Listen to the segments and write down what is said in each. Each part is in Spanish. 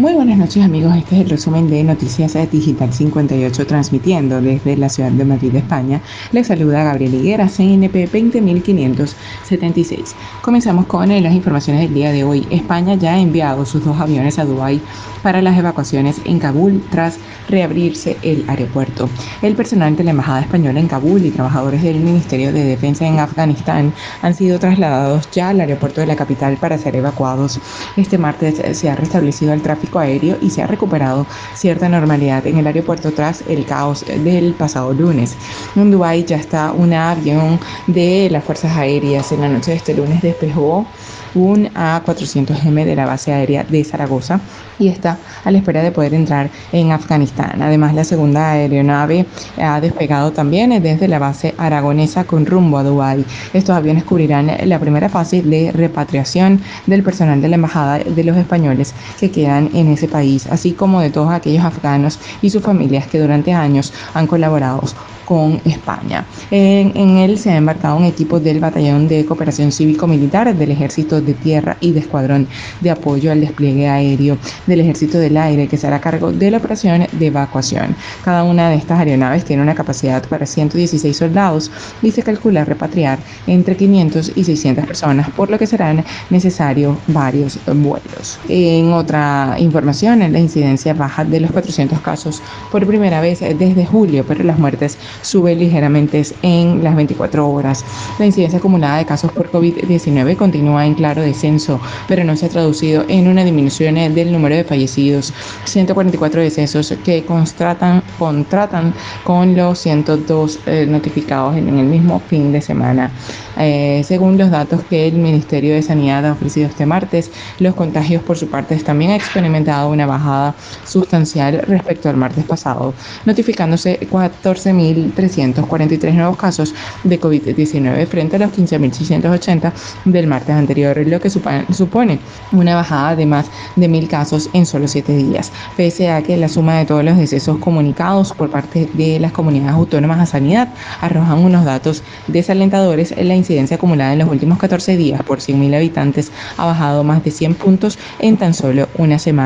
Muy buenas noches amigos, este es el resumen de Noticias Digital 58 transmitiendo desde la ciudad de Madrid, España. Les saluda Gabriel Higuera, CNP 20576. Comenzamos con las informaciones del día de hoy. España ya ha enviado sus dos aviones a Dubái para las evacuaciones en Kabul tras reabrirse el aeropuerto. El personal de la Embajada Española en Kabul y trabajadores del Ministerio de Defensa en Afganistán han sido trasladados ya al aeropuerto de la capital para ser evacuados. Este martes se ha restablecido el tráfico aéreo y se ha recuperado cierta normalidad en el aeropuerto tras el caos del pasado lunes. En Dubái ya está un avión de las Fuerzas Aéreas en la noche de este lunes despejó un A400M de la base aérea de Zaragoza y está a la espera de poder entrar en Afganistán. Además, la segunda aeronave ha despegado también desde la base aragonesa con rumbo a Dubái. Estos aviones cubrirán la primera fase de repatriación del personal de la Embajada de los españoles que quedan en ese país, así como de todos aquellos afganos y sus familias que durante años han colaborado con España. En, él se ha embarcado un equipo del Batallón de Cooperación Cívico-Militar, del Ejército de Tierra y de Escuadrón de Apoyo al Despliegue Aéreo del Ejército del Aire, que se hará cargo de la operación de evacuación. Cada una de estas aeronaves tiene una capacidad para 116 soldados y se calcula repatriar entre 500 y 600 personas, por lo que serán necesarios varios vuelos. En otra información, la incidencia baja de los 400 casos por primera vez desde julio, pero las muertes sube ligeramente en las 24 horas. La incidencia acumulada de casos por COVID-19 continúa en claro descenso, pero no se ha traducido en una disminución del número de fallecidos. 144 decesos que contratan, contratan con los 102 eh, notificados en, el mismo fin de semana. Eh, según los datos que el Ministerio de Sanidad ha ofrecido este martes, los contagios por su parte también han experimentado una bajada sustancial respecto al martes pasado, notificándose 14.000 343 nuevos casos de COVID-19 frente a los 15.680 del martes anterior, lo que supone una bajada de más de 1.000 casos en solo 7 días, pese a que la suma de todos los decesos comunicados por parte de las comunidades autónomas a sanidad arrojan unos datos desalentadores, la incidencia acumulada en los últimos 14 días por 100.000 habitantes ha bajado más de 100 puntos en tan solo una semana,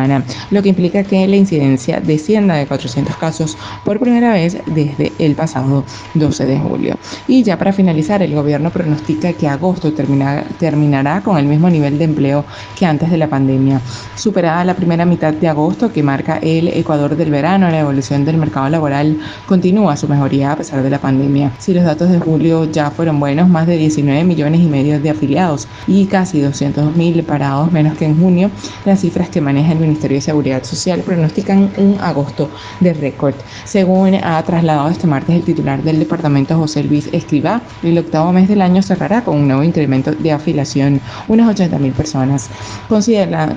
lo que implica que la incidencia descienda de 400 casos por primera vez desde el pasado pasado 12 de julio. Y ya para finalizar, el gobierno pronostica que agosto terminará con el mismo nivel de empleo que antes de la pandemia. Superada la primera mitad de agosto que marca el Ecuador del verano, la evolución del mercado laboral continúa su mejoría a pesar de la pandemia. Si los datos de julio ya fueron buenos, más de 19 millones y medio de afiliados y casi 200 mil parados menos que en junio, las cifras que maneja el Ministerio de Seguridad Social pronostican un agosto de récord. Según ha trasladado este martes el titular del departamento José Luis Escribá, el octavo mes del año cerrará con un nuevo incremento de afiliación, unas 80.000 personas,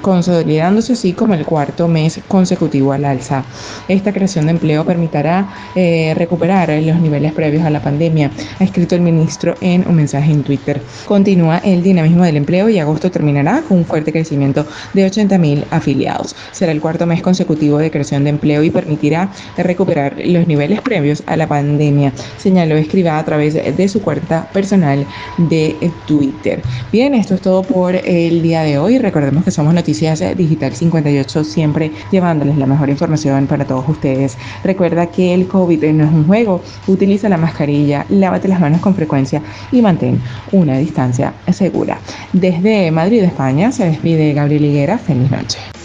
consolidándose así como el cuarto mes consecutivo al alza. Esta creación de empleo permitirá eh, recuperar los niveles previos a la pandemia, ha escrito el ministro en un mensaje en Twitter. Continúa el dinamismo del empleo y agosto terminará con un fuerte crecimiento de 80.000 afiliados. Será el cuarto mes consecutivo de creación de empleo y permitirá recuperar los niveles previos a la pandemia señaló Escriba a través de su cuenta personal de Twitter. Bien, esto es todo por el día de hoy. Recordemos que somos Noticias Digital 58, siempre llevándoles la mejor información para todos ustedes. Recuerda que el COVID no es un juego, utiliza la mascarilla, lávate las manos con frecuencia y mantén una distancia segura. Desde Madrid, España, se despide Gabriel Higuera. Feliz noche.